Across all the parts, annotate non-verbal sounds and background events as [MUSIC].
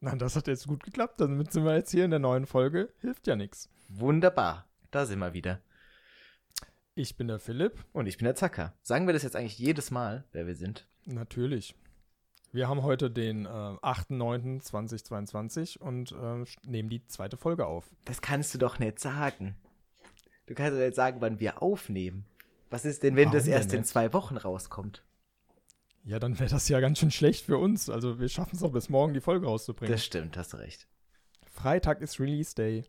Na, das hat jetzt gut geklappt. Damit sind wir jetzt hier in der neuen Folge. Hilft ja nichts. Wunderbar. Da sind wir wieder. Ich bin der Philipp. Und ich bin der Zacker. Sagen wir das jetzt eigentlich jedes Mal, wer wir sind? Natürlich. Wir haben heute den äh, 8.9.2022 und äh, nehmen die zweite Folge auf. Das kannst du doch nicht sagen. Du kannst doch nicht sagen, wann wir aufnehmen. Was ist denn, wenn Warum das erst in zwei Wochen rauskommt? Ja, dann wäre das ja ganz schön schlecht für uns. Also wir schaffen es auch bis morgen, die Folge rauszubringen. Das stimmt, hast du recht. Freitag ist Release Day.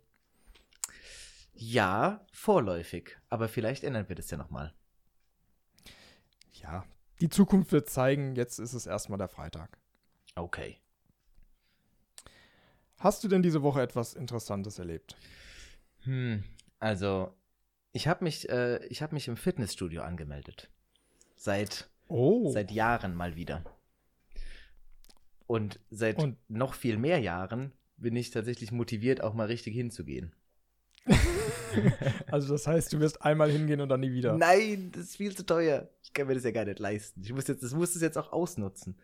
Ja, vorläufig. Aber vielleicht ändern wir das ja nochmal. Ja, die Zukunft wird zeigen. Jetzt ist es erstmal der Freitag. Okay. Hast du denn diese Woche etwas Interessantes erlebt? Hm, also, ich habe mich, äh, ich hab mich im Fitnessstudio angemeldet. Seit, Oh. seit Jahren mal wieder. Und seit Und- noch viel mehr Jahren bin ich tatsächlich motiviert, auch mal richtig hinzugehen. [LAUGHS] Also das heißt, du wirst einmal hingehen und dann nie wieder. Nein, das ist viel zu teuer. Ich kann mir das ja gar nicht leisten. Ich muss jetzt, das muss es jetzt auch ausnutzen.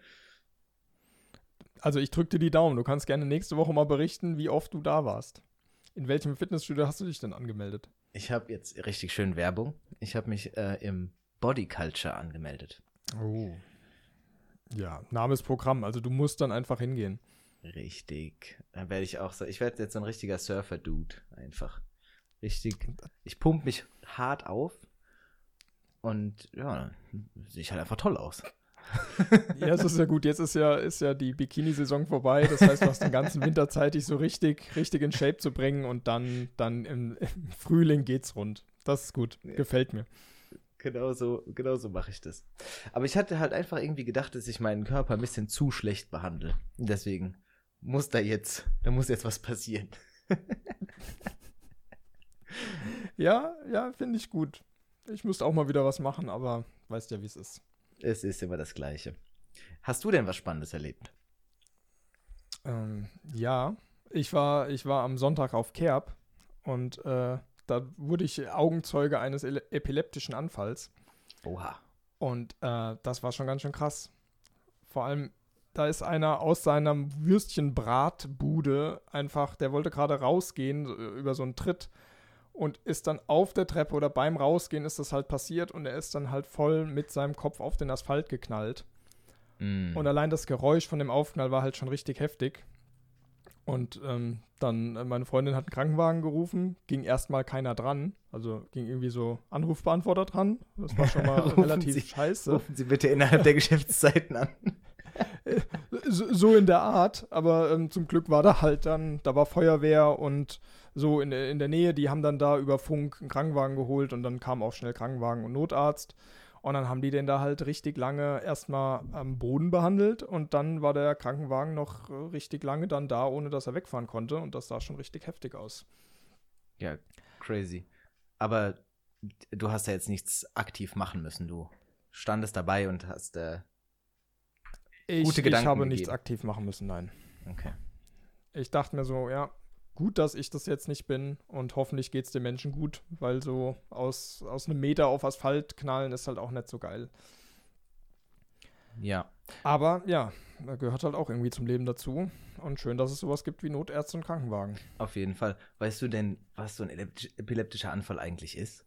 Also ich drücke dir die Daumen. Du kannst gerne nächste Woche mal berichten, wie oft du da warst. In welchem Fitnessstudio hast du dich denn angemeldet? Ich habe jetzt richtig schön Werbung. Ich habe mich äh, im Body Culture angemeldet. Oh. Ja, Name ist Programm. Also du musst dann einfach hingehen. Richtig. Dann werde ich auch so, ich werde jetzt so ein richtiger Surfer-Dude. Einfach. Richtig. Ich pump mich hart auf. Und ja, sehe ich halt einfach toll aus. [LAUGHS] Ja, es ist ja gut. Jetzt ist ja, ist ja die Bikini-Saison vorbei. Das heißt, du hast den ganzen Winter Zeit, dich so richtig, richtig in Shape zu bringen und dann, dann im, im Frühling geht's rund. Das ist gut. Gefällt mir. Genau so, genau so mache ich das. Aber ich hatte halt einfach irgendwie gedacht, dass ich meinen Körper ein bisschen zu schlecht behandle. Deswegen muss da jetzt, da muss jetzt was passieren. [LAUGHS] Ja, ja, finde ich gut. Ich müsste auch mal wieder was machen, aber weißt ja, wie es ist. Es ist immer das Gleiche. Hast du denn was Spannendes erlebt? Ähm, ja, ich war, ich war am Sonntag auf Kerb und äh, da wurde ich Augenzeuge eines epileptischen Anfalls. Oha. Und äh, das war schon ganz schön krass. Vor allem, da ist einer aus seiner Würstchenbratbude einfach, der wollte gerade rausgehen so, über so einen Tritt und ist dann auf der Treppe oder beim Rausgehen ist das halt passiert und er ist dann halt voll mit seinem Kopf auf den Asphalt geknallt. Mm. Und allein das Geräusch von dem Aufknall war halt schon richtig heftig. Und ähm, dann, äh, meine Freundin hat einen Krankenwagen gerufen, ging erstmal keiner dran. Also ging irgendwie so Anrufbeantworter dran. Das war schon mal [LAUGHS] relativ Sie- scheiße. Rufen Sie bitte innerhalb der [LAUGHS] Geschäftszeiten an. So, so in der Art, aber ähm, zum Glück war da halt dann, da war Feuerwehr und so in, der- in der Nähe, die haben dann da über Funk einen Krankenwagen geholt und dann kam auch schnell Krankenwagen und Notarzt. Und dann haben die den da halt richtig lange erstmal am Boden behandelt und dann war der Krankenwagen noch richtig lange dann da, ohne dass er wegfahren konnte und das sah schon richtig heftig aus. Ja, crazy. Aber du hast ja jetzt nichts aktiv machen müssen. Du standest dabei und hast, äh, Ich, Gute ich Gedanken habe nichts gegeben. aktiv machen müssen, nein. okay. Ich dachte mir so, ja, gut, dass ich das jetzt nicht bin und hoffentlich geht es den Menschen gut, weil so aus, aus einem Meter auf Asphalt knallen ist halt auch nicht so geil. Ja. Aber ja, gehört halt auch irgendwie zum Leben dazu. Und schön, dass es sowas gibt wie Notärzte und Krankenwagen. Auf jeden Fall. Weißt du denn, was so ein epileptisch- epileptischer Anfall eigentlich ist?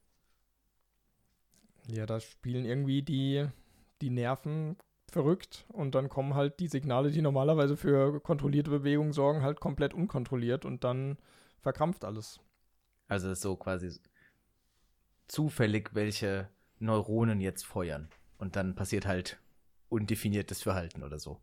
Ja, da spielen irgendwie die, die Nerven verrückt und dann kommen halt die Signale, die normalerweise für kontrollierte Bewegungen sorgen, halt komplett unkontrolliert und dann verkrampft alles. Also ist so quasi zufällig, welche Neuronen jetzt feuern. Und dann passiert halt undefiniertes Verhalten oder so.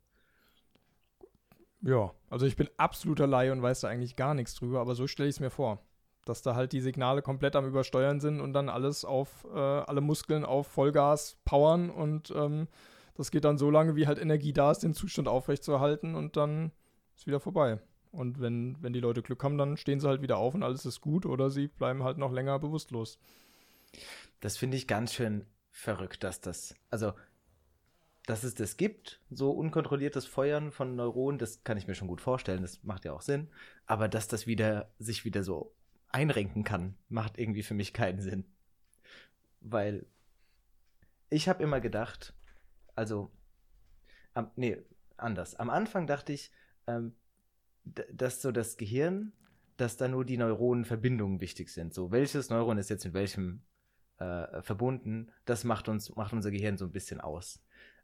Ja, also ich bin absoluter Laie und weiß da eigentlich gar nichts drüber, aber so stelle ich es mir vor. Dass da halt die Signale komplett am Übersteuern sind und dann alles auf, äh, alle Muskeln auf Vollgas powern und ähm, das geht dann so lange, wie halt Energie da ist, den Zustand aufrechtzuerhalten und dann ist wieder vorbei. Und wenn, wenn die Leute Glück haben, dann stehen sie halt wieder auf und alles ist gut oder sie bleiben halt noch länger bewusstlos. Das finde ich ganz schön verrückt, dass das, also, dass es das gibt, so unkontrolliertes Feuern von Neuronen, das kann ich mir schon gut vorstellen, das macht ja auch Sinn. Aber dass das wieder, sich wieder so einrenken kann, macht irgendwie für mich keinen Sinn. Weil ich habe immer gedacht, also, am, nee, anders. Am Anfang dachte ich, ähm, dass so das Gehirn, dass da nur die Neuronenverbindungen wichtig sind. So, welches Neuron ist jetzt mit welchem äh, verbunden, das macht uns, macht unser Gehirn so ein bisschen aus.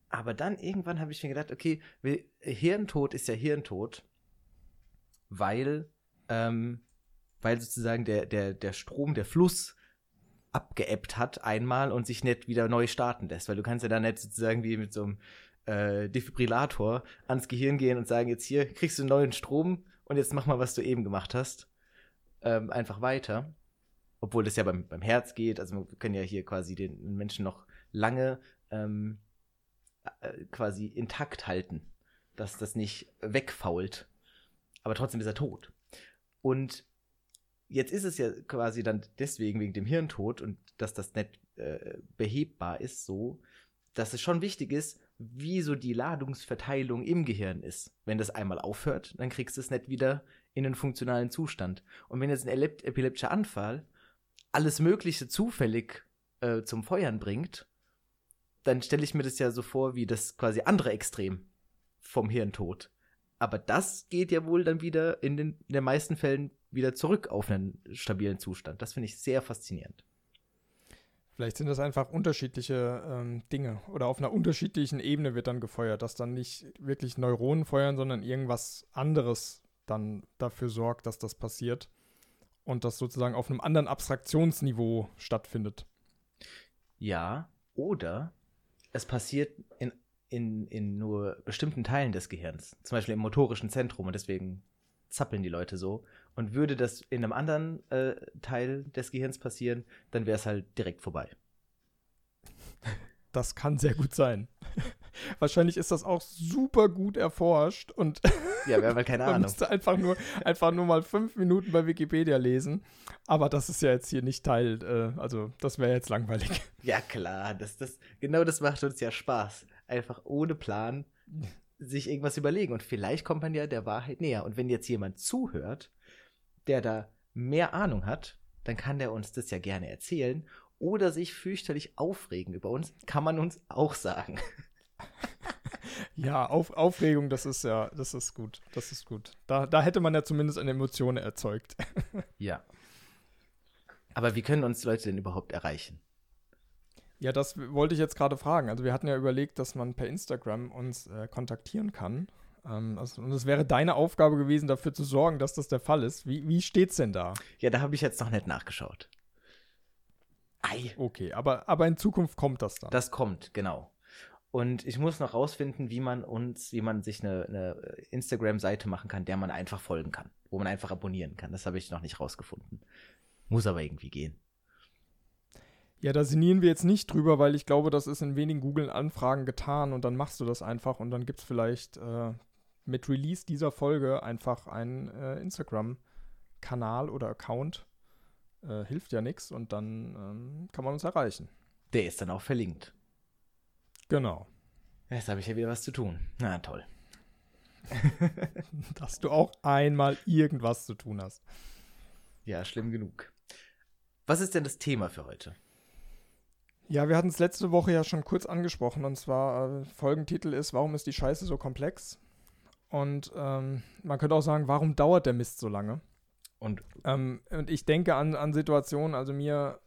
Aber dann irgendwann habe ich mir gedacht, okay, Hirntod ist ja Hirntod, weil, ähm, weil sozusagen der, der, der Strom, der Fluss abgeebbt hat einmal und sich nicht wieder neu starten lässt. Weil du kannst ja dann nicht sozusagen wie mit so einem äh, Defibrillator ans Gehirn gehen und sagen, jetzt hier kriegst du einen neuen Strom und jetzt mach mal, was du eben gemacht hast. Ähm, einfach weiter. Obwohl das ja beim, beim Herz geht. Also wir können ja hier quasi den Menschen noch lange ähm, äh, quasi intakt halten, dass das nicht wegfault. Aber trotzdem ist er tot. Und jetzt ist es ja quasi dann deswegen wegen dem Hirntod und dass das nicht äh, behebbar ist, so, dass es schon wichtig ist, wie so die Ladungsverteilung im Gehirn ist. Wenn das einmal aufhört, dann kriegst du es nicht wieder in einen funktionalen Zustand. Und wenn jetzt ein epileptischer Anfall alles Mögliche zufällig äh, zum Feuern bringt, dann stelle ich mir das ja so vor wie das quasi andere Extrem vom Hirntod. Aber das geht ja wohl dann wieder in den, in den meisten Fällen wieder zurück auf einen stabilen Zustand. Das finde ich sehr faszinierend. Vielleicht sind das einfach unterschiedliche ähm, Dinge oder auf einer unterschiedlichen Ebene wird dann gefeuert, dass dann nicht wirklich Neuronen feuern, sondern irgendwas anderes dann dafür sorgt, dass das passiert und das sozusagen auf einem anderen Abstraktionsniveau stattfindet. Ja, oder es passiert in, in, in nur bestimmten Teilen des Gehirns, zum Beispiel im motorischen Zentrum und deswegen zappeln die Leute so. Und würde das in einem anderen äh, Teil des Gehirns passieren, dann wäre es halt direkt vorbei. [LAUGHS] Das kann sehr gut sein. [LAUGHS] Wahrscheinlich ist das auch super gut erforscht und [LAUGHS] ja, wir haben halt keine man Ahnung. müsste einfach nur, einfach nur mal fünf Minuten bei Wikipedia lesen. Aber das ist ja jetzt hier nicht Teil, äh, also das wäre jetzt langweilig. Ja, klar, das, das, genau das macht uns ja Spaß. Einfach ohne Plan sich irgendwas überlegen. Und vielleicht kommt man ja der Wahrheit näher. Und wenn jetzt jemand zuhört, der da mehr Ahnung hat, dann kann der uns das ja gerne erzählen oder sich fürchterlich aufregen über uns, kann man uns auch sagen. [LAUGHS] Ja, Auf, Aufregung, das ist ja, das ist gut. Das ist gut. Da, da hätte man ja zumindest eine Emotion erzeugt. [LAUGHS] Ja. Aber wie können uns Leute denn überhaupt erreichen? Ja, das wollte ich jetzt gerade fragen. Also wir hatten ja überlegt, dass man per Instagram uns äh, kontaktieren kann. Ähm, also, und es wäre deine Aufgabe gewesen, dafür zu sorgen, dass das der Fall ist. Wie, wie steht's denn da? Ja, da habe ich jetzt noch nicht nachgeschaut. Ei. Okay, aber, aber in Zukunft kommt das dann. Das kommt, genau. Und ich muss noch rausfinden, wie man uns, wie man sich eine, eine Instagram-Seite machen kann, der man einfach folgen kann, wo man einfach abonnieren kann. Das habe ich noch nicht rausgefunden. Muss aber irgendwie gehen. Ja, da sinnieren wir jetzt nicht drüber, weil ich glaube, das ist in wenigen Google-Anfragen getan und dann machst du das einfach und dann gibt es vielleicht äh, mit Release dieser Folge einfach einen äh, Instagram-Kanal oder Account. Äh, hilft ja nichts und dann ähm, kann man uns erreichen. Der ist dann auch verlinkt. Genau. Jetzt habe ich ja wieder was zu tun. Na toll. [LAUGHS] Dass du auch einmal irgendwas zu tun hast. Ja, schlimm genug. Was ist denn das Thema für heute? Ja, wir hatten es letzte Woche ja schon kurz angesprochen und zwar äh, Folgentitel ist, warum ist die Scheiße so komplex? Und ähm, man könnte auch sagen, warum dauert der Mist so lange? Und, ähm, und ich denke an, an Situationen, also mir,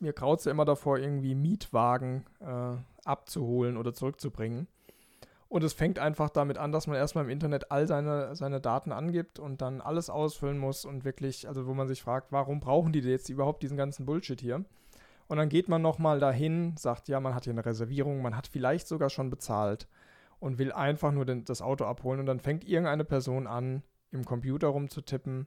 mir kraut es ja immer davor, irgendwie Mietwagen äh, abzuholen oder zurückzubringen. Und es fängt einfach damit an, dass man erstmal im Internet all seine, seine Daten angibt und dann alles ausfüllen muss und wirklich, also wo man sich fragt, warum brauchen die jetzt überhaupt diesen ganzen Bullshit hier? Und dann geht man nochmal dahin, sagt, ja, man hat hier eine Reservierung, man hat vielleicht sogar schon bezahlt und will einfach nur den, das Auto abholen und dann fängt irgendeine Person an, im Computer rumzutippen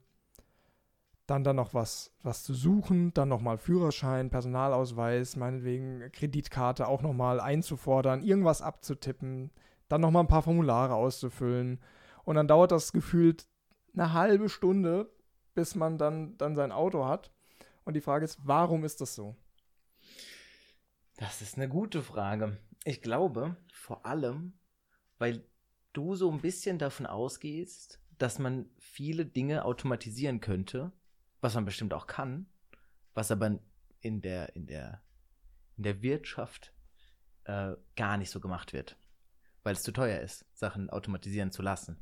dann dann noch was, was zu suchen, dann nochmal Führerschein, Personalausweis, meinetwegen Kreditkarte auch nochmal einzufordern, irgendwas abzutippen, dann nochmal ein paar Formulare auszufüllen. Und dann dauert das gefühlt eine halbe Stunde, bis man dann, dann sein Auto hat. Und die Frage ist, warum ist das so? Das ist eine gute Frage. Ich glaube, vor allem, weil du so ein bisschen davon ausgehst, dass man viele Dinge automatisieren könnte was man bestimmt auch kann, was aber in der, in der, in der Wirtschaft äh, gar nicht so gemacht wird, weil es zu teuer ist, Sachen automatisieren zu lassen.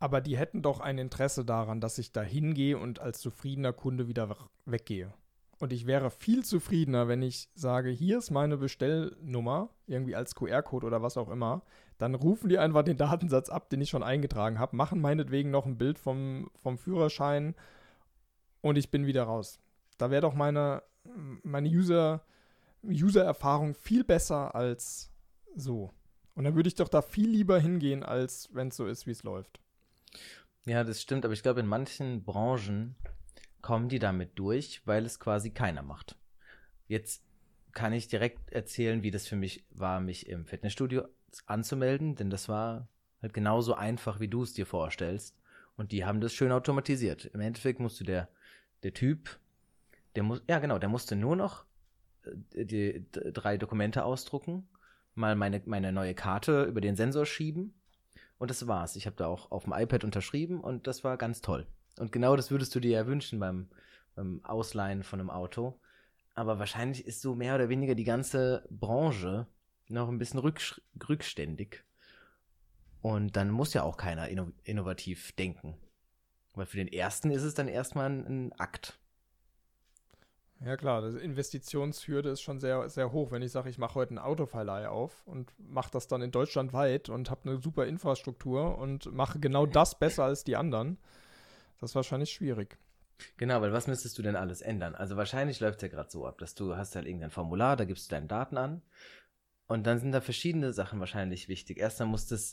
Aber die hätten doch ein Interesse daran, dass ich da hingehe und als zufriedener Kunde wieder weggehe. Und ich wäre viel zufriedener, wenn ich sage, hier ist meine Bestellnummer, irgendwie als QR-Code oder was auch immer. Dann rufen die einfach den Datensatz ab, den ich schon eingetragen habe, machen meinetwegen noch ein Bild vom, vom Führerschein und ich bin wieder raus. Da wäre doch meine, meine User, User-Erfahrung viel besser als so. Und dann würde ich doch da viel lieber hingehen, als wenn es so ist, wie es läuft. Ja, das stimmt, aber ich glaube, in manchen Branchen kommen die damit durch, weil es quasi keiner macht. Jetzt kann ich direkt erzählen, wie das für mich war, mich im Fitnessstudio anzumelden, denn das war halt genauso einfach, wie du es dir vorstellst. Und die haben das schön automatisiert. Im Endeffekt musste der, der Typ, der muss, ja genau, der musste nur noch äh, die, drei Dokumente ausdrucken, mal meine, meine neue Karte über den Sensor schieben und das war's. Ich habe da auch auf dem iPad unterschrieben und das war ganz toll. Und genau das würdest du dir ja wünschen beim, beim Ausleihen von einem Auto. Aber wahrscheinlich ist so mehr oder weniger die ganze Branche noch ein bisschen rückständig. Und dann muss ja auch keiner inno innovativ denken. Weil für den ersten ist es dann erstmal ein, ein Akt. Ja klar, die Investitionshürde ist schon sehr, sehr hoch. Wenn ich sage, ich mache heute eine Autoverleih auf und mache das dann in Deutschland weit und habe eine super Infrastruktur und mache genau das besser als die anderen, das ist wahrscheinlich schwierig. Genau, weil was müsstest du denn alles ändern? Also wahrscheinlich läuft es ja gerade so ab, dass du hast halt irgendein Formular, da gibst du deine Daten an und dann sind da verschiedene Sachen wahrscheinlich wichtig. Erstmal muss das,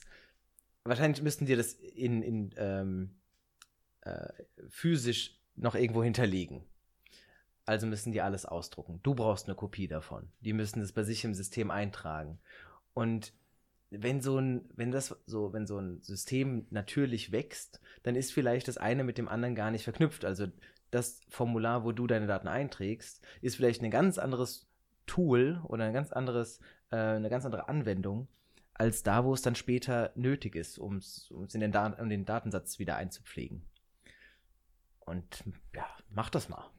wahrscheinlich müssten dir das in, in ähm, äh, physisch noch irgendwo hinterlegen. Also müssen die alles ausdrucken. Du brauchst eine Kopie davon. Die müssen es bei sich im System eintragen. Und wenn so ein, wenn das so, wenn so ein System natürlich wächst, dann ist vielleicht das eine mit dem anderen gar nicht verknüpft. Also das Formular, wo du deine Daten einträgst, ist vielleicht ein ganz anderes Tool oder ein ganz anderes, äh, eine ganz andere Anwendung als da, wo es dann später nötig ist, um es in den, um den Datensatz wieder einzupflegen. Und ja, mach das mal.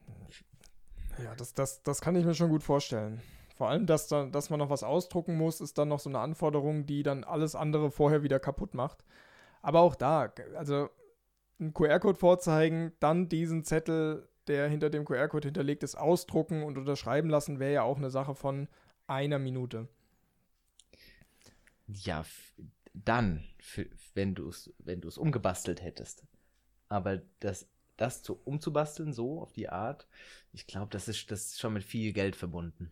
Ja, das, das, das kann ich mir schon gut vorstellen. Vor allem, dass, da, dass man noch was ausdrucken muss, ist dann noch so eine Anforderung, die dann alles andere vorher wieder kaputt macht. Aber auch da, also einen QR-Code vorzeigen, dann diesen Zettel, der hinter dem QR-Code hinterlegt ist, ausdrucken und unterschreiben lassen, wäre ja auch eine Sache von einer Minute. Ja, dann, wenn du es wenn umgebastelt hättest. Aber das, das zu, umzubasteln, so auf die Art, ich glaube, das ist, das ist schon mit viel Geld verbunden.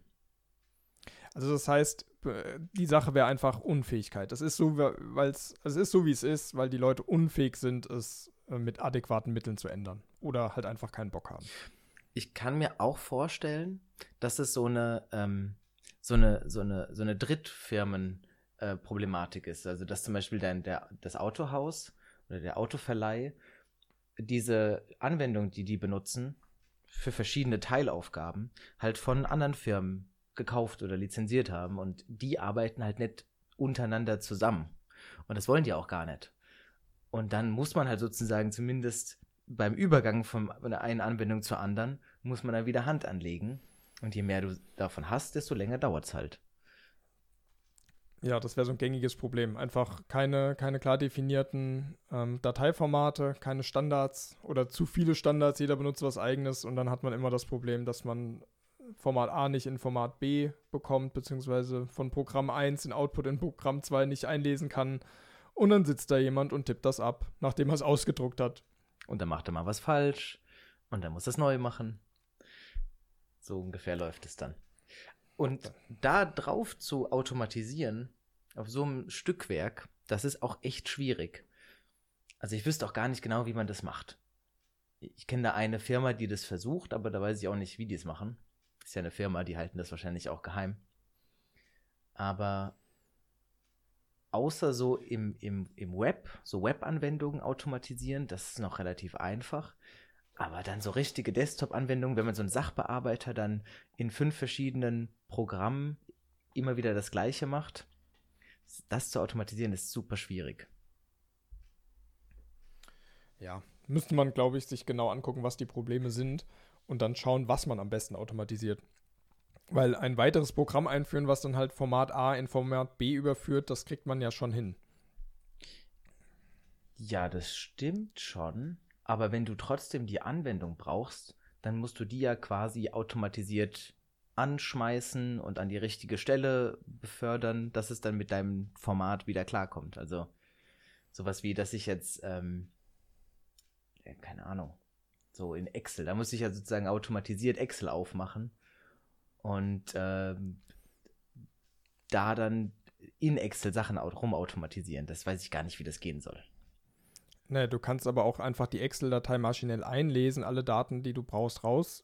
Also das heißt, die Sache wäre einfach Unfähigkeit. Das ist so, weil es, ist so, wie es ist, weil die Leute unfähig sind, es äh, mit adäquaten Mitteln zu ändern. Oder halt einfach keinen Bock haben. Ich kann mir auch vorstellen, dass es so eine, ähm, so eine, so eine, so eine Drittfirmen-Problematik äh, ist. Also dass zum Beispiel dein, der, das Autohaus oder der Autoverleih diese Anwendung, die die benutzen, für verschiedene Teilaufgaben halt von anderen Firmen gekauft oder lizenziert haben und die arbeiten halt nicht untereinander zusammen. Und das wollen die auch gar nicht. Und dann muss man halt sozusagen zumindest beim Übergang von einer Anwendung zur anderen, muss man dann wieder Hand anlegen. Und je mehr du davon hast, desto länger dauert es halt. Ja, das wäre so ein gängiges Problem. Einfach keine, keine klar definierten ähm, Dateiformate, keine Standards oder zu viele Standards. Jeder benutzt was eigenes und dann hat man immer das Problem, dass man Format A nicht in Format B bekommt, beziehungsweise von Programm 1 den Output in Programm 2 nicht einlesen kann. Und dann sitzt da jemand und tippt das ab, nachdem er es ausgedruckt hat. Und dann macht er mal was falsch und dann muss er es neu machen. So ungefähr läuft es dann. Und da drauf zu automatisieren, auf so einem Stückwerk, das ist auch echt schwierig. Also ich wüsste auch gar nicht genau, wie man das macht. Ich kenne da eine Firma, die das versucht, aber da weiß ich auch nicht, wie die es machen. Ist ja eine Firma, die halten das wahrscheinlich auch geheim. Aber außer so im, im, im Web, so Web-Anwendungen automatisieren, das ist noch relativ einfach. Aber dann so richtige Desktop-Anwendungen, wenn man so einen Sachbearbeiter dann in fünf verschiedenen Programmen immer wieder das Gleiche macht, das zu automatisieren ist super schwierig. Ja, müsste man, glaube ich, sich genau angucken, was die Probleme sind und dann schauen, was man am besten automatisiert. Weil ein weiteres Programm einführen, was dann halt Format A in Format B überführt, das kriegt man ja schon hin. Ja, das stimmt schon. Aber wenn du trotzdem die Anwendung brauchst, dann musst du die ja quasi automatisiert anschmeißen und an die richtige Stelle befördern, dass es dann mit deinem Format wieder klarkommt. Also sowas wie, dass ich jetzt, ähm, keine Ahnung, so in Excel, da muss ich ja sozusagen automatisiert Excel aufmachen und ähm, da dann in Excel Sachen rumautomatisieren. Das weiß ich gar nicht, wie das gehen soll. Ne, du kannst aber auch einfach die Excel-Datei maschinell einlesen, alle Daten, die du brauchst, raus,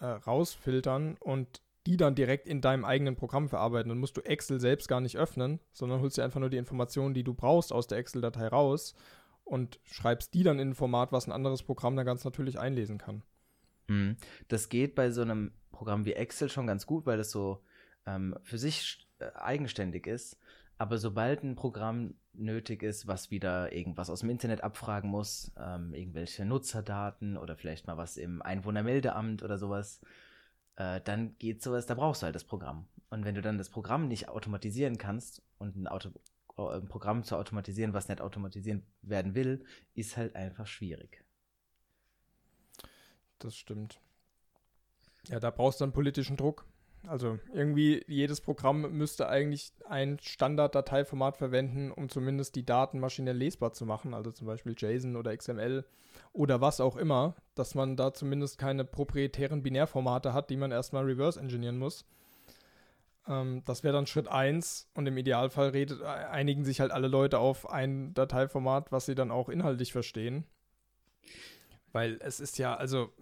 äh, rausfiltern und die dann direkt in deinem eigenen Programm verarbeiten. Dann musst du Excel selbst gar nicht öffnen, sondern holst dir einfach nur die Informationen, die du brauchst, aus der Excel-Datei raus und schreibst die dann in ein Format, was ein anderes Programm dann ganz natürlich einlesen kann. Mhm. Das geht bei so einem Programm wie Excel schon ganz gut, weil das so ähm, für sich äh, eigenständig ist. Aber sobald ein Programm nötig ist, was wieder irgendwas aus dem Internet abfragen muss, ähm, irgendwelche Nutzerdaten oder vielleicht mal was im Einwohnermeldeamt oder sowas, äh, dann geht sowas, da brauchst du halt das Programm. Und wenn du dann das Programm nicht automatisieren kannst und ein, Auto, Programm zu automatisieren, was nicht automatisiert werden will, ist halt einfach schwierig. Das stimmt. Ja, da brauchst du dann politischen Druck. Also irgendwie jedes Programm müsste eigentlich ein Standard-Dateiformat verwenden, um zumindest die Daten maschinell lesbar zu machen, also zum Beispiel JSON oder XML oder was auch immer, dass man da zumindest keine proprietären Binärformate hat, die man erstmal reverse engineeren muss. Ähm, das wäre dann Schritt 1 und im Idealfall redet, äh, einigen sich halt alle Leute auf ein Dateiformat, was sie dann auch inhaltlich verstehen. Weil es ist ja, also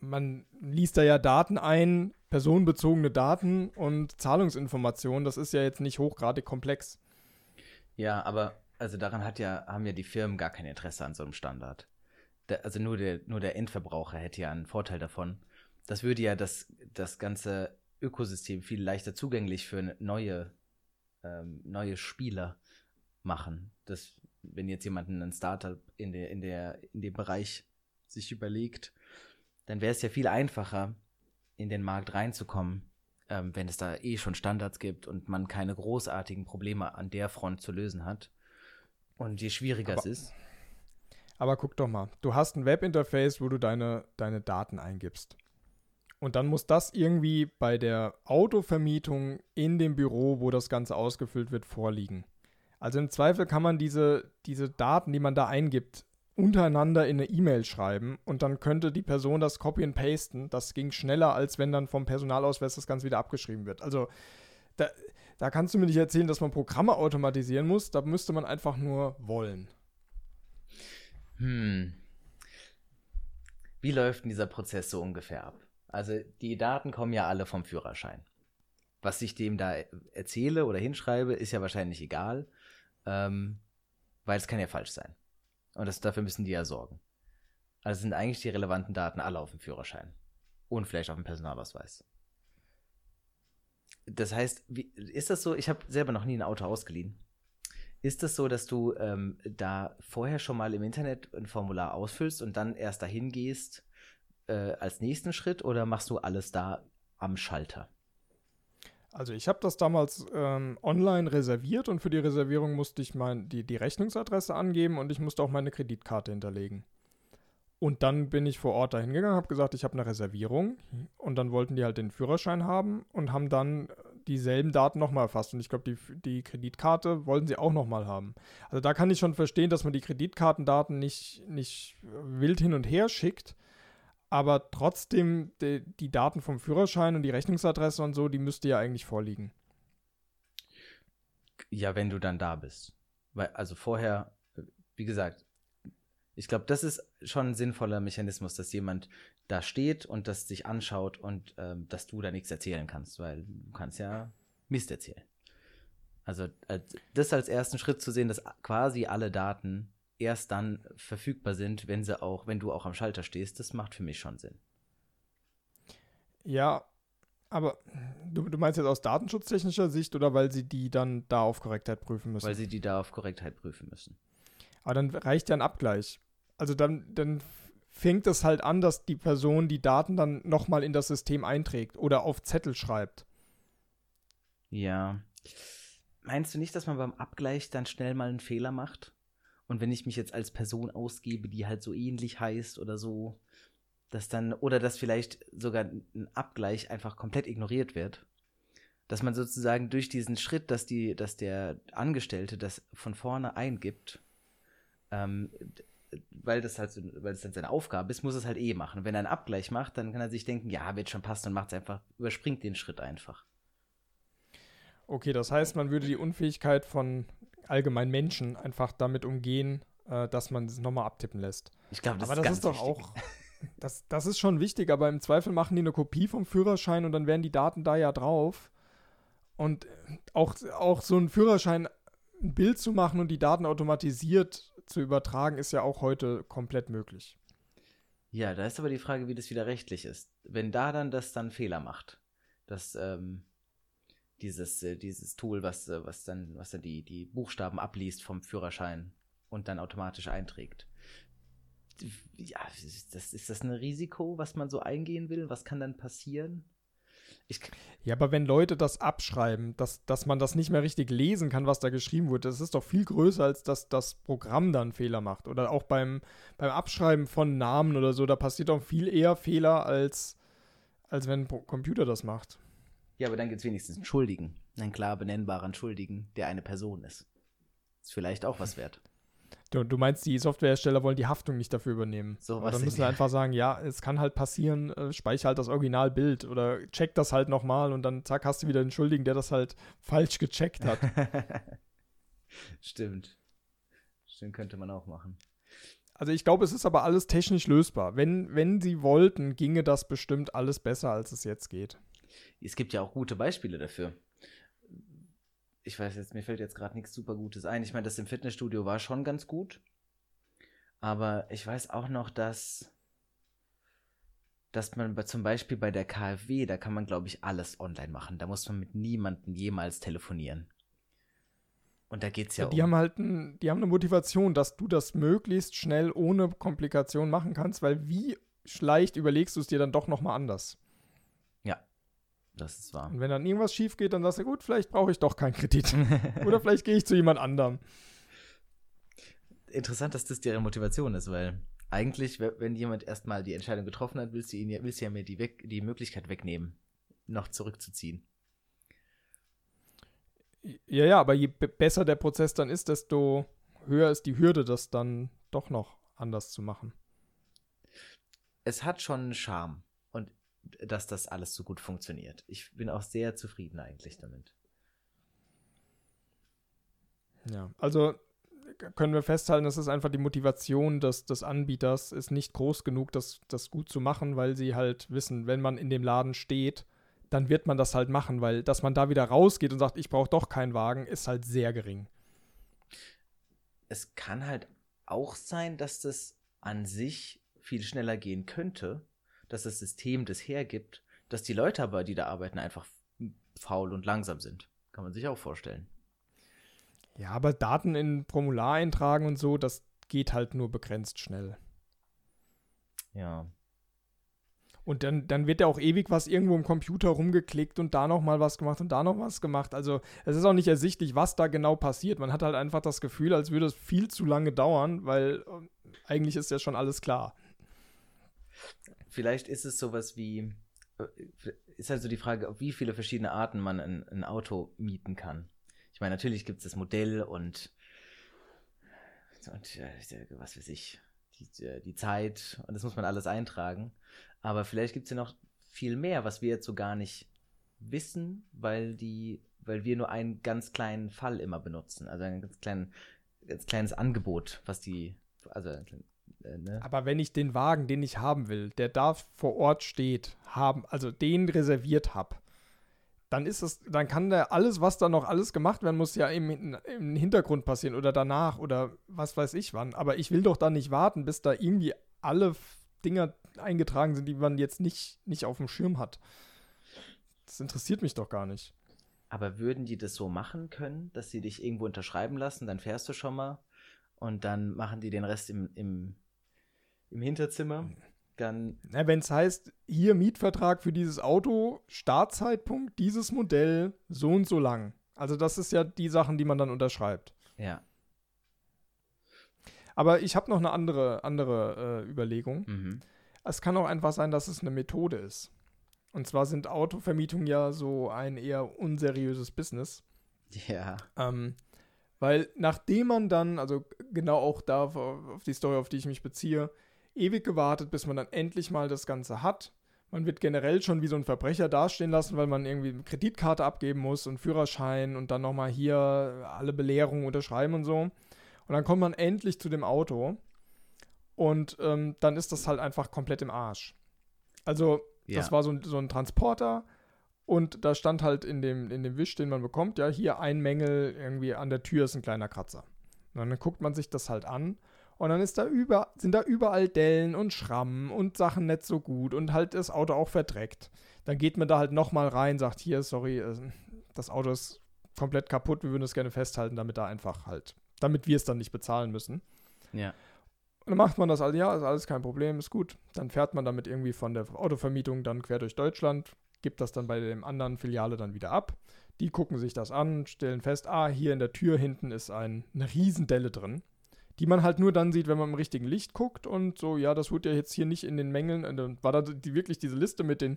man liest da ja Daten ein, personenbezogene Daten und Zahlungsinformationen. Das ist ja jetzt nicht hochgradig komplex. Ja, aber also daran hat ja, haben ja die Firmen gar kein Interesse an so einem Standard. Der, also nur der, nur der Endverbraucher hätte ja einen Vorteil davon. Das würde ja das, das ganze Ökosystem viel leichter zugänglich für neue, ähm, neue Spieler machen. Das, wenn jetzt jemand ein Startup in, der, in, der, in dem Bereich sich überlegt, dann wäre es ja viel einfacher, in den Markt reinzukommen, ähm, wenn es da eh schon Standards gibt und man keine großartigen Probleme an der Front zu lösen hat. Und je schwieriger aber, es ist. Aber guck doch mal, du hast ein Webinterface, wo du deine, deine Daten eingibst. Und dann muss das irgendwie bei der Autovermietung in dem Büro, wo das Ganze ausgefüllt wird, vorliegen. Also im Zweifel kann man diese, diese Daten, die man da eingibt, untereinander in eine E-Mail schreiben und dann könnte die Person das copy and pasten. Das ging schneller, als wenn dann vom Personalausweis das Ganze wieder abgeschrieben wird. Also da, da kannst du mir nicht erzählen, dass man Programme automatisieren muss. Da müsste man einfach nur wollen. Hm. Wie läuft denn dieser Prozess so ungefähr ab? Also die Daten kommen ja alle vom Führerschein. Was ich dem da erzähle oder hinschreibe, ist ja wahrscheinlich egal, ähm, weil es kann ja falsch sein. Und das, dafür müssen die ja sorgen. Also sind eigentlich die relevanten Daten alle auf dem Führerschein. Und vielleicht auf dem Personalausweis. Das heißt, wie, ist das so, ich habe selber noch nie ein Auto ausgeliehen. Ist das so, dass du ähm, da vorher schon mal im Internet ein Formular ausfüllst und dann erst dahin gehst äh, als nächsten Schritt oder machst du alles da am Schalter? Also ich habe das damals ähm, online reserviert und für die Reservierung musste ich mein, die, die Rechnungsadresse angeben und ich musste auch meine Kreditkarte hinterlegen. Und dann bin ich vor Ort dahin gegangen, habe gesagt, ich habe eine Reservierung und dann wollten die halt den Führerschein haben und haben dann dieselben Daten nochmal erfasst. Und ich glaube, die, die Kreditkarte wollten sie auch nochmal haben. Also da kann ich schon verstehen, dass man die Kreditkartendaten nicht, nicht wild hin und her schickt, aber trotzdem, die, die, Daten vom Führerschein und die Rechnungsadresse und so, die müsste ja eigentlich vorliegen. Ja, wenn du dann da bist. Weil, also vorher, wie gesagt, ich glaube, das ist schon ein sinnvoller Mechanismus, dass jemand da steht und das sich anschaut und ähm, dass du da nichts erzählen kannst, weil du kannst ja Mist erzählen. Also das als ersten Schritt zu sehen, dass quasi alle Daten erst dann verfügbar sind, wenn sie auch, wenn du auch am Schalter stehst, das macht für mich schon Sinn. Ja, aber du, du meinst jetzt aus datenschutztechnischer Sicht oder weil sie die dann da auf Korrektheit prüfen müssen? Weil sie die da auf Korrektheit prüfen müssen. Aber dann reicht ja ein Abgleich. Also dann, dann fängt es halt an, dass die Person die Daten dann nochmal in das System einträgt oder auf Zettel schreibt. Ja. Meinst du nicht, dass man beim Abgleich dann schnell mal einen Fehler macht? Und wenn ich mich jetzt als Person ausgebe, die halt so ähnlich heißt oder so, dass dann, oder dass vielleicht sogar ein Abgleich einfach komplett ignoriert wird. Dass man sozusagen durch diesen Schritt, dass die, dass der Angestellte das von vorne eingibt, ähm, weil das halt weil das dann seine Aufgabe ist, muss es halt eh machen. Wenn er einen Abgleich macht, dann kann er sich denken, ja, wird schon passen und macht es einfach, überspringt den Schritt einfach. Okay, das heißt, man würde die Unfähigkeit von allgemein Menschen einfach damit umgehen, äh, dass man es nochmal abtippen lässt. Ich glaube, das aber ist das ist doch wichtig. auch. Das, das ist schon wichtig, aber im Zweifel machen die eine Kopie vom Führerschein und dann werden die Daten da ja drauf. Und auch, auch so ein Führerschein, ein Bild zu machen und die Daten automatisiert zu übertragen, ist ja auch heute komplett möglich. Ja, da ist aber die Frage, wie das wieder rechtlich ist. Wenn da dann das dann Fehler macht, dass ähm, dieses, äh, dieses Tool, was, äh, was dann, was dann die, die Buchstaben abliest vom Führerschein und dann automatisch einträgt. Ja, ist das, ist das ein Risiko, was man so eingehen will? Was kann dann passieren? Ich, ja, aber wenn Leute das abschreiben, dass, dass man das nicht mehr richtig lesen kann, was da geschrieben wurde, das ist doch viel größer, als dass das Programm dann Fehler macht. Oder auch beim, beim Abschreiben von Namen oder so, da passiert doch viel eher Fehler, als, als wenn ein Computer das macht. Ja, aber dann gibt es wenigstens einen Schuldigen. Einen klar benennbaren Schuldigen, der eine Person ist. Ist vielleicht auch was wert. Du, du meinst, die Softwarehersteller wollen die Haftung nicht dafür übernehmen. So was. Dann müssen sie einfach sagen, ja, es kann halt passieren, äh, speichere halt das Originalbild oder check das halt nochmal und dann zack, hast du wieder den Schuldigen, der das halt falsch gecheckt hat. [LAUGHS] Stimmt. Stimmt, könnte man auch machen. Also ich glaube, es ist aber alles technisch lösbar. Wenn, wenn sie wollten, ginge das bestimmt alles besser, als es jetzt geht. Es gibt ja auch gute Beispiele dafür ich weiß jetzt, mir fällt jetzt gerade nichts super Gutes ein. Ich meine, das im Fitnessstudio war schon ganz gut. Aber ich weiß auch noch, dass, dass man bei, zum Beispiel bei der KfW, da kann man, glaube ich, alles online machen. Da muss man mit niemandem jemals telefonieren. Und da geht es ja, ja die um. Haben halt ein, die haben eine Motivation, dass du das möglichst schnell ohne Komplikation machen kannst, weil wie leicht überlegst du es dir dann doch nochmal anders. Das ist wahr. Und wenn dann irgendwas schief geht, dann sagst du, gut, vielleicht brauche ich doch keinen Kredit. [LAUGHS] Oder vielleicht gehe ich zu jemand anderem. Interessant, dass das deren Motivation ist, weil eigentlich, wenn jemand erstmal die Entscheidung getroffen hat, willst du, ihn ja, willst du ja mir die, weg, die Möglichkeit wegnehmen, noch zurückzuziehen. Ja, ja, aber je besser der Prozess dann ist, desto höher ist die Hürde, das dann doch noch anders zu machen. Es hat schon einen Charme dass das alles so gut funktioniert. Ich bin auch sehr zufrieden eigentlich damit. Ja, also können wir festhalten, das ist einfach die Motivation des, des Anbieters ist nicht groß genug, das, das gut zu machen, weil sie halt wissen, wenn man in dem Laden steht, dann wird man das halt machen, weil dass man da wieder rausgeht und sagt, ich brauche doch keinen Wagen, ist halt sehr gering. Es kann halt auch sein, dass das an sich viel schneller gehen könnte, dass das System das hergibt, dass die Leute aber, die da arbeiten, einfach faul und langsam sind. Kann man sich auch vorstellen. Ja, aber Daten in Formular eintragen und so, das geht halt nur begrenzt schnell. Ja. Und dann, dann wird ja auch ewig was irgendwo im Computer rumgeklickt und da nochmal was gemacht und da noch was gemacht. Also es ist auch nicht ersichtlich, was da genau passiert. Man hat halt einfach das Gefühl, als würde es viel zu lange dauern, weil äh, eigentlich ist ja schon alles klar vielleicht ist es sowas wie, äh, ist also die Frage, wie viele verschiedene Arten man ein, ein Auto mieten kann. Ich meine, natürlich gibt es das Modell und, und was weiß ich, die, die Zeit und das muss man alles eintragen. Aber vielleicht gibt es ja noch viel mehr, was wir jetzt so gar nicht wissen, weil die, weil wir nur einen ganz kleinen Fall immer benutzen. Also ein ganz, kleinen, ganz kleines Angebot, was die, also äh, ne? Aber wenn ich den Wagen, den ich haben will, der da vor Ort steht, haben, also den reserviert habe, dann ist es, dann kann da alles, was da noch alles gemacht werden muss, ja im, im Hintergrund passieren oder danach oder was weiß ich wann. Aber ich will doch dann nicht warten, bis da irgendwie alle Dinger eingetragen sind, die man jetzt nicht, nicht auf dem Schirm hat. Das interessiert mich doch gar nicht. Aber würden die das so machen können, dass sie dich irgendwo unterschreiben lassen, dann fährst du schon mal und dann machen die den Rest im, im im Hinterzimmer. Dann. Na, wenn es heißt, hier Mietvertrag für dieses Auto, Startzeitpunkt, dieses Modell, so und so lang. Also das ist ja die Sachen, die man dann unterschreibt. Ja. Aber ich habe noch eine andere, andere äh, Überlegung. Mhm. Es kann auch einfach sein, dass es eine Methode ist. Und zwar sind Autovermietungen ja so ein eher unseriöses Business. Ja. Ähm, weil nachdem man dann, also genau auch da auf, die Story, auf die ich mich beziehe, ewig gewartet, bis man dann endlich mal das Ganze hat. Man wird generell schon wie so ein Verbrecher dastehen lassen, weil man irgendwie eine Kreditkarte abgeben muss und Führerschein und dann nochmal hier alle Belehrungen unterschreiben und so. Und dann kommt man endlich zu dem Auto und ähm, dann ist das halt einfach komplett im Arsch. Also, das Ja. war so ein, so ein Transporter und da stand halt in dem, in dem Wisch, den man bekommt, ja, hier ein Mängel, irgendwie an der Tür ist ein kleiner Kratzer. Und dann guckt man sich das halt an und dann ist da über, sind da überall Dellen und Schrammen und Sachen nicht so gut und halt das Auto auch verdreckt. Dann geht man da halt nochmal rein, sagt, hier, sorry, äh, das Auto ist komplett kaputt, wir würden es gerne festhalten, damit da einfach halt, damit wir es dann nicht bezahlen müssen. Ja. Und dann macht man das ja, ist alles kein Problem, ist gut. Dann fährt man damit irgendwie von der Autovermietung dann quer durch Deutschland, gibt das dann bei dem anderen Filiale dann wieder ab. Die gucken sich das an, stellen fest, ah, hier in der Tür hinten ist ein, eine Riesendelle drin, die man halt nur dann sieht, wenn man im richtigen Licht guckt und so, ja, das wird ja jetzt hier nicht in den Mängeln, und dann war da die, wirklich diese Liste mit den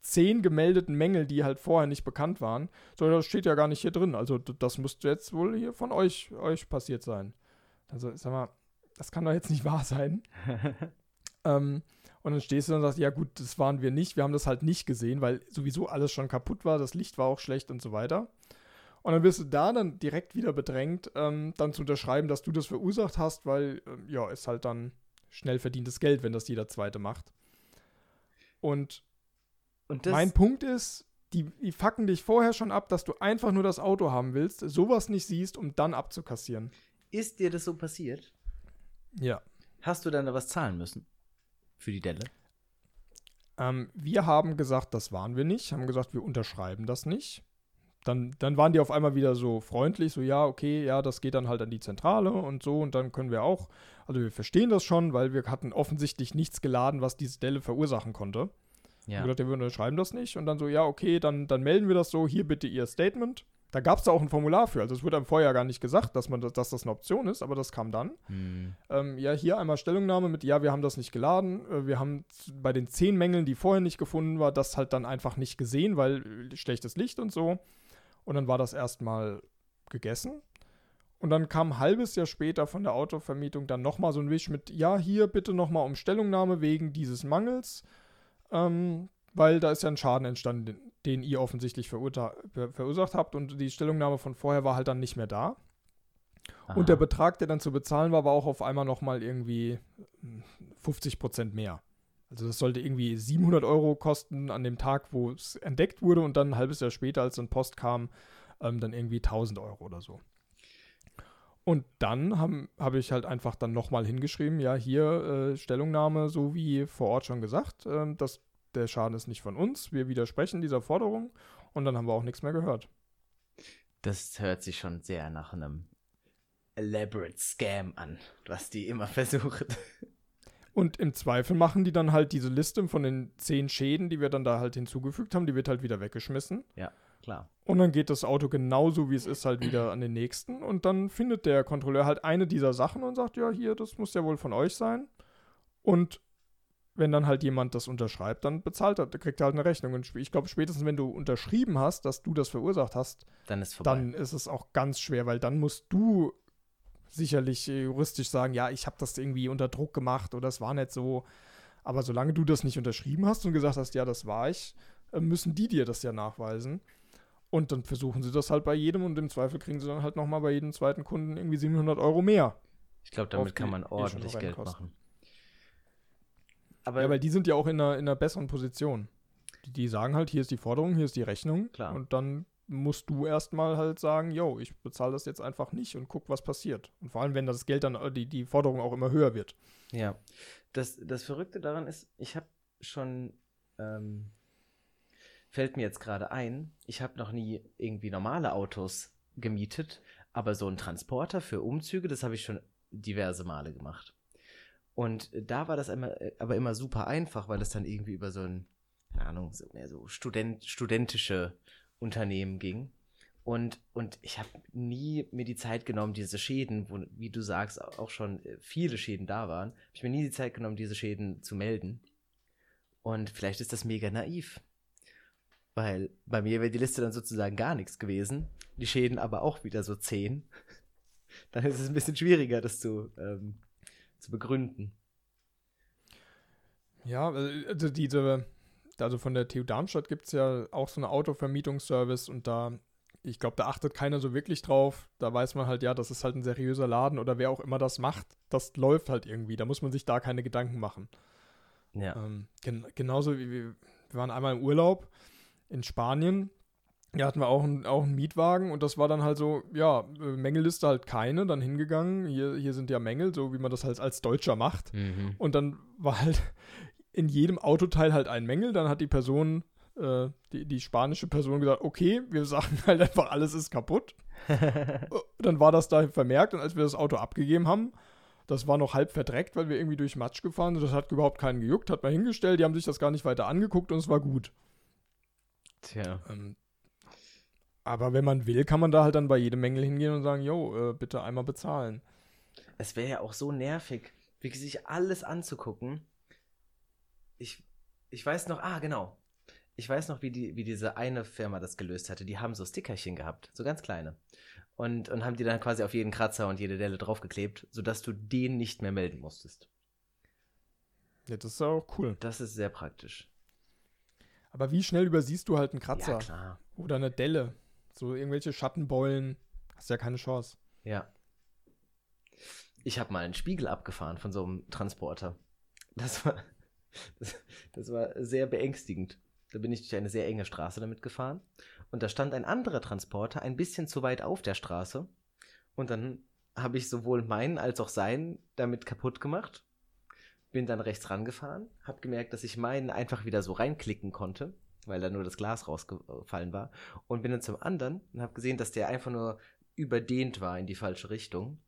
zehn gemeldeten Mängeln, die halt vorher nicht bekannt waren. So, das steht ja gar nicht hier drin. Also das müsste jetzt wohl hier von euch, euch passiert sein. Also, sag mal, das kann doch jetzt nicht wahr sein. [LAUGHS] Ähm, und dann stehst du und sagst, ja gut, das waren wir nicht. Wir haben das halt nicht gesehen, weil sowieso alles schon kaputt war, das Licht war auch schlecht und so weiter. Und dann wirst du da dann direkt wieder bedrängt, ähm, dann zu unterschreiben, dass du das verursacht hast, weil, ähm, ja, ist halt dann schnell verdientes Geld, wenn das jeder Zweite macht. Und Und mein Punkt ist, die, die fucken dich vorher schon ab, dass du einfach nur das Auto haben willst, sowas nicht siehst, um dann abzukassieren. ist dir das so passiert? Ja. Hast du dann da was zahlen müssen? Für die Delle? Ähm, wir haben gesagt, das waren wir nicht, haben gesagt, wir unterschreiben das nicht. Dann, dann waren die auf einmal wieder so freundlich, so ja, okay, ja, das geht dann halt an die Zentrale und so und dann können wir auch, also wir verstehen das schon, weil wir hatten offensichtlich nichts geladen, was diese Delle verursachen konnte. Ja. Ja. gesagt, wir unterschreiben das nicht und dann so, ja, okay, dann, dann melden wir das so, hier bitte Ihr Statement. Da gab es da auch ein Formular für, also es wurde einem vorher gar nicht gesagt, dass, man das, dass das eine Option ist, aber das kam dann. Hm. Ähm, ja, hier einmal Stellungnahme mit, ja, wir haben das nicht geladen. Äh, wir haben bei den zehn Mängeln, die vorher nicht gefunden war, das halt dann einfach nicht gesehen, weil äh, schlechtes Licht und so. Und dann war das erstmal gegessen. Und dann kam ein halbes Jahr später von der Autovermietung dann nochmal so ein Wisch mit, ja, hier bitte nochmal um Stellungnahme wegen dieses Mangels. Ähm, weil da ist ja ein Schaden entstanden, den, ihr offensichtlich verursacht habt. Und die Stellungnahme von vorher war halt dann nicht mehr da. Und der Aha. Betrag, der dann zu bezahlen war, war auch auf einmal nochmal irgendwie hm, 50 Prozent mehr. Also das sollte irgendwie 700 Euro kosten an dem Tag, wo es entdeckt wurde und dann ein halbes Jahr später, als dann Post kam, ähm, dann irgendwie 1000 Euro oder so. Und dann habe hab ich halt einfach dann nochmal hingeschrieben, ja, hier äh, Stellungnahme, so wie vor Ort schon gesagt, ähm, dass der Schaden ist nicht von uns, wir widersprechen dieser Forderung und dann haben wir auch nichts mehr gehört. Das hört sich schon sehr nach einem elaborate Scam an, was die immer [LAUGHS] versuchen. Und im Zweifel machen die dann halt diese Liste von den zehn Schäden, die wir dann da halt hinzugefügt haben, die wird halt wieder weggeschmissen. Klar. Und dann geht das Auto genauso wie es ist halt wieder an den nächsten. Und dann findet der Kontrolleur halt eine dieser Sachen und sagt, ja, hier, das muss ja wohl von euch sein. Und wenn dann halt jemand das unterschreibt, dann bezahlt er, kriegt er halt eine Rechnung. Und ich glaube, spätestens wenn du unterschrieben hast, dass du das verursacht hast, Dann ist vorbei. dann ist es auch ganz schwer, weil dann musst du sicherlich äh, juristisch sagen, ja, ich habe das irgendwie unter Druck gemacht oder es war nicht so. Aber solange du das nicht unterschrieben hast und gesagt hast, ja, das war ich, äh, müssen die dir das ja nachweisen. Und dann versuchen sie das halt bei jedem und im Zweifel kriegen sie dann halt nochmal bei jedem zweiten Kunden irgendwie 700 Euro mehr. ich glaube, damit kann man ordentlich Geld machen. Aber ja, weil die sind ja auch in einer, in einer besseren Position. Die, die sagen halt, hier ist die Forderung, hier ist die Rechnung. Klar. Und dann musst du erstmal halt sagen, yo, ich bezahle das jetzt einfach nicht und guck, was passiert. Und vor allem, wenn das Geld dann, die, die Forderung auch immer höher wird. Ja, das, das Verrückte daran ist, ich habe schon, ähm, fällt mir jetzt gerade ein, ich habe noch nie irgendwie normale Autos gemietet, aber so ein Transporter für Umzüge, das habe ich schon diverse Male gemacht. Und da war das immer, äh, aber immer super einfach, weil es dann irgendwie über so ein, keine Ahnung, so mehr so Student, studentische Unternehmen ging. Und, und ich habe nie mir die Zeit genommen, diese Schäden, wo, wie du sagst, auch schon äh, viele Schäden da waren, habe ich mir nie die Zeit genommen, diese Schäden zu melden. Und vielleicht ist das mega naiv. Weil bei mir wäre die Liste dann sozusagen gar nichts gewesen, die Schäden aber auch wieder so zehn. [LAUGHS] Dann ist es ein bisschen schwieriger, das zu, ähm, zu begründen. Ja, also diese, also von der TU Darmstadt gibt es ja auch so einen Autovermietungsservice und da, ich glaube, da achtet keiner so wirklich drauf. Da weiß man halt, ja, das ist halt ein seriöser Laden oder wer auch immer das macht, das läuft halt irgendwie. Da muss man sich da keine Gedanken machen. Ja. Ähm, gen genauso wie wir, wir waren einmal im Urlaub in Spanien. Da hatten wir auch, ein, auch einen Mietwagen und das war dann halt so, ja, äh, Mängelliste halt keine, dann hingegangen, hier, hier sind ja Mängel, so wie man das halt als Deutscher macht. Mhm. Und dann war halt [LAUGHS] in jedem Autoteil halt ein Mängel. Dann hat die Person, äh, die, die spanische Person gesagt, okay, wir [LAUGHS] sagen halt einfach, alles ist kaputt. [LAUGHS] dann war das da vermerkt und als wir das Auto abgegeben haben, das war noch halb verdreckt, weil wir irgendwie durch Matsch gefahren sind. Das hat überhaupt keinen gejuckt, hat man hingestellt, die haben sich das gar nicht weiter angeguckt und es war gut. Tja. Ähm, aber wenn man will, kann man da halt dann bei jedem Mängel hingehen und sagen, jo, äh, bitte einmal bezahlen. Es wäre ja auch so nervig, wirklich sich alles anzugucken. Ich, ich weiß noch, ah, genau. Ich weiß noch, wie, die, wie diese eine Firma das gelöst hatte. Die haben so Stickerchen gehabt, so ganz kleine. Und, und haben die dann quasi auf jeden Kratzer und jede Delle draufgeklebt, sodass du den nicht mehr melden musstest. Ja, das ist auch cool. Das ist sehr praktisch. Aber wie schnell übersiehst du halt einen Kratzer Ja, klar. oder eine Delle? So irgendwelche Schattenbeulen, hast ja keine Chance. Ja. Ich habe mal einen Spiegel abgefahren von so einem Transporter. Das war, das, das war sehr beängstigend. Da bin ich durch eine sehr enge Straße damit gefahren. Und da stand ein anderer Transporter ein bisschen zu weit auf der Straße. Und dann habe ich sowohl meinen als auch seinen damit kaputt gemacht. Bin dann rechts rangefahren, habe gemerkt, dass ich meinen einfach wieder so reinklicken konnte, weil da nur das Glas rausgefallen war. Und bin dann zum anderen und habe gesehen, dass der einfach nur überdehnt war in die falsche Richtung.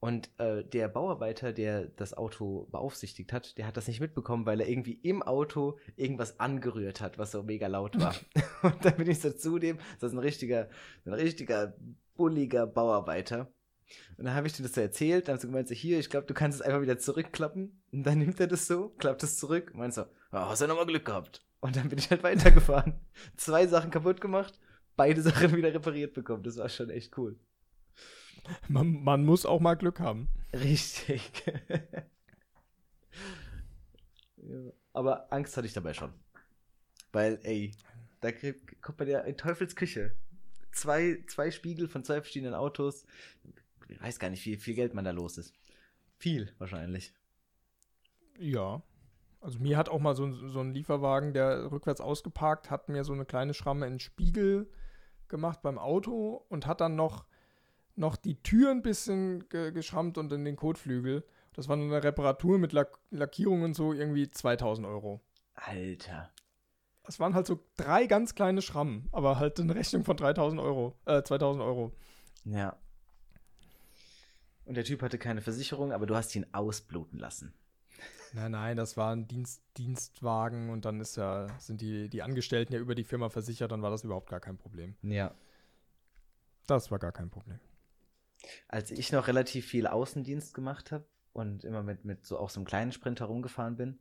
Und äh, der Bauarbeiter, der das Auto beaufsichtigt hat, der hat das nicht mitbekommen, weil er irgendwie im Auto irgendwas angerührt hat, was so mega laut war. [LAUGHS] [LAUGHS] und dann bin ich so zu dem, das ist ein richtiger, ein richtiger bulliger Bauarbeiter. Und dann habe ich dir das so erzählt, dann hast du gemeint, so, hier, ich glaube, du kannst es einfach wieder zurückklappen. Und dann nimmt er das so, klappt es zurück und meint so, oh, hast ja nochmal Glück gehabt. Und dann bin ich halt [LAUGHS] weitergefahren. Zwei Sachen kaputt gemacht, beide Sachen wieder repariert bekommen. Das war schon echt cool. Man, man muss auch mal Glück haben. Richtig. [LAUGHS] ja. Aber Angst hatte ich dabei schon. Weil, ey, da krieg, kommt man ja in Teufels Küche. Zwei, zwei Spiegel von zwei verschiedenen Autos. Ich weiß gar nicht, wie viel Geld man da los ist. Viel, wahrscheinlich. Ja. Also mir hat auch mal so, so ein Lieferwagen, der rückwärts ausgeparkt, hat mir so eine kleine Schramme in den Spiegel gemacht beim Auto und hat dann noch, noch die Tür ein bisschen ge geschrammt und in den Kotflügel. Das war eine Reparatur mit Lack Lackierung und so irgendwie 2000 Euro. Alter. Es waren halt so drei ganz kleine Schrammen, aber halt eine Rechnung von 3000 Euro, äh, 2000 Euro. Ja. Und der Typ hatte keine Versicherung, aber du hast ihn ausbluten lassen. Nein, nein, das war ein Dienst, Dienstwagen und dann ist ja, sind die, die Angestellten ja über die Firma versichert, dann war das überhaupt gar kein Problem. Ja. Das war gar kein Problem. Als ich noch relativ viel Außendienst gemacht habe und immer mit, mit so auch so einem kleinen Sprinter rumgefahren bin,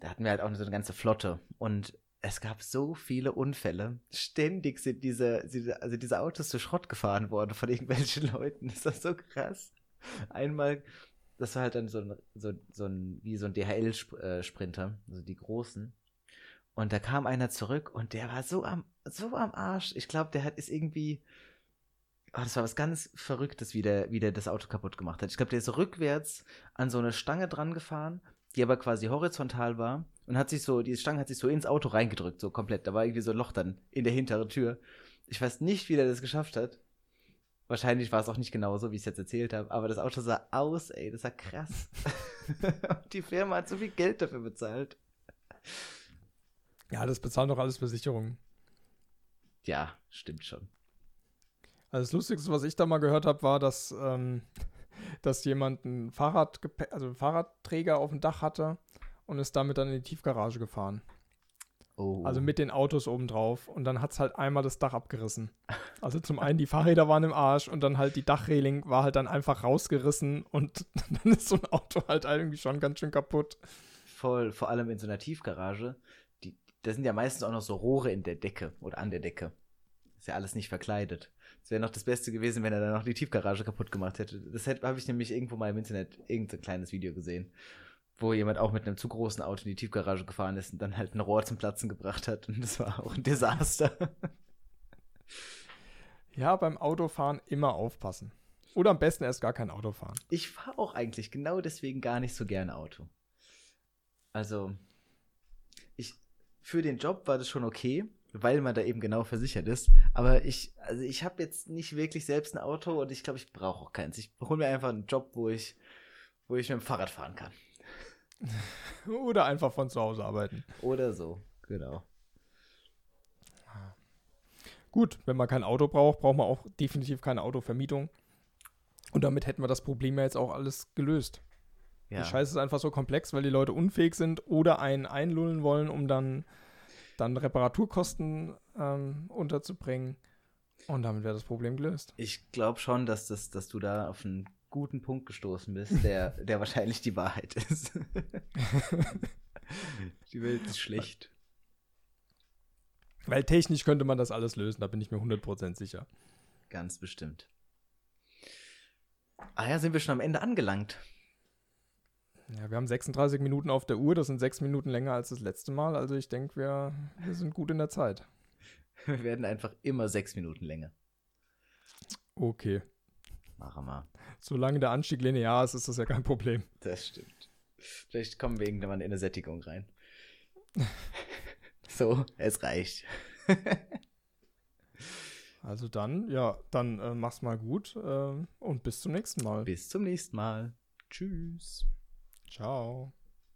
da hatten wir halt auch so eine ganze Flotte. Und es gab so viele Unfälle. Ständig sind diese, diese, also diese Autos zu Schrott gefahren worden von irgendwelchen [LAUGHS] Leuten. Das war so krass. Einmal, das war halt dann so ein, so, so ein wie so ein DHL-Sprinter, also die großen. Und da kam einer zurück und der war so am, so am Arsch. Ich glaube, der hat ist irgendwie, oh, das war was ganz Verrücktes, wie der, wie der das Auto kaputt gemacht hat. Ich glaube, der ist rückwärts an so eine Stange dran gefahren, die aber quasi horizontal war und hat sich so, diese Stange hat sich so ins Auto reingedrückt, so komplett. Da war irgendwie so ein Loch dann in der hinteren Tür. Ich weiß nicht, wie der das geschafft hat. Wahrscheinlich war es auch nicht genauso, wie ich es jetzt erzählt habe, aber das Auto sah aus, ey, das sah krass. [LAUGHS] Und die Firma hat so viel Geld dafür bezahlt. Ja, das bezahlen doch alles Versicherungen. Ja, stimmt schon. Also das Lustigste, was ich da mal gehört habe, war, dass, ähm, [LAUGHS] dass jemand einen Fahrrad also einen Fahrradträger auf dem Dach hatte und ist damit dann in die Tiefgarage gefahren. Oh. Also mit den Autos oben drauf. Und dann hat es halt einmal das Dach abgerissen. Also zum einen die Fahrräder waren im Arsch und dann halt die Dachreling war halt dann einfach rausgerissen und [LAUGHS] dann ist so ein Auto halt irgendwie schon ganz schön kaputt. Voll, vor allem in so einer Tiefgarage. Die, da sind ja meistens auch noch so Rohre in der Decke oder an der Decke. Ist ja alles nicht verkleidet. Es wäre noch das Beste gewesen, wenn er dann noch die Tiefgarage kaputt gemacht hätte. Das habe ich nämlich irgendwo mal im Internet irgendein kleines Video gesehen, wo jemand auch mit einem zu großen Auto in die Tiefgarage gefahren ist und dann halt ein Rohr zum Platzen gebracht hat. Und das war auch ein Desaster. Ja, beim Autofahren immer aufpassen. Oder am besten erst gar kein Auto fahren. Ich fahre auch eigentlich genau deswegen gar nicht so gerne Auto. Also, ich, für den Job war das schon okay, weil man da eben genau versichert ist. Aber ich, also ich habe jetzt nicht wirklich selbst ein Auto und ich glaube, ich brauche auch keins. Ich hole mir einfach einen Job, wo ich, wo ich mit dem Fahrrad fahren kann. [LAUGHS] Oder einfach von zu Hause arbeiten. Oder so, genau. Gut, wenn man kein Auto braucht, braucht man auch definitiv keine Autovermietung. Und damit hätten wir das Problem ja jetzt auch alles gelöst. Ja. Die Scheiße ist einfach so komplex, weil die Leute unfähig sind oder einen einlullen wollen, um dann, dann Reparaturkosten ähm, unterzubringen. Und damit wäre das Problem gelöst. Ich glaube schon, dass, das, dass du da auf einen guten Punkt gestoßen bist, der, [LAUGHS] der wahrscheinlich die Wahrheit ist. [LAUGHS] die Welt ist schlecht. Weil technisch könnte man das alles lösen, da bin ich mir 100% sicher. Ganz bestimmt. Ah ja, sind wir schon am Ende angelangt. Ja, wir haben 36 Minuten auf der Uhr, das sind sechs Minuten länger als das letzte Mal, also ich denke, wir, wir sind gut in der Zeit. Wir werden einfach immer sechs Minuten länger. Okay. Machen wir. Solange der Anstieg linear ist, ist das ja kein Problem. Das stimmt. Vielleicht kommen wir irgendwann in eine Sättigung rein. [LAUGHS] so, es reicht. [LAUGHS] Also dann, ja, dann äh, mach's mal gut äh, und bis zum nächsten Mal. Bis zum nächsten Mal. Tschüss. Ciao.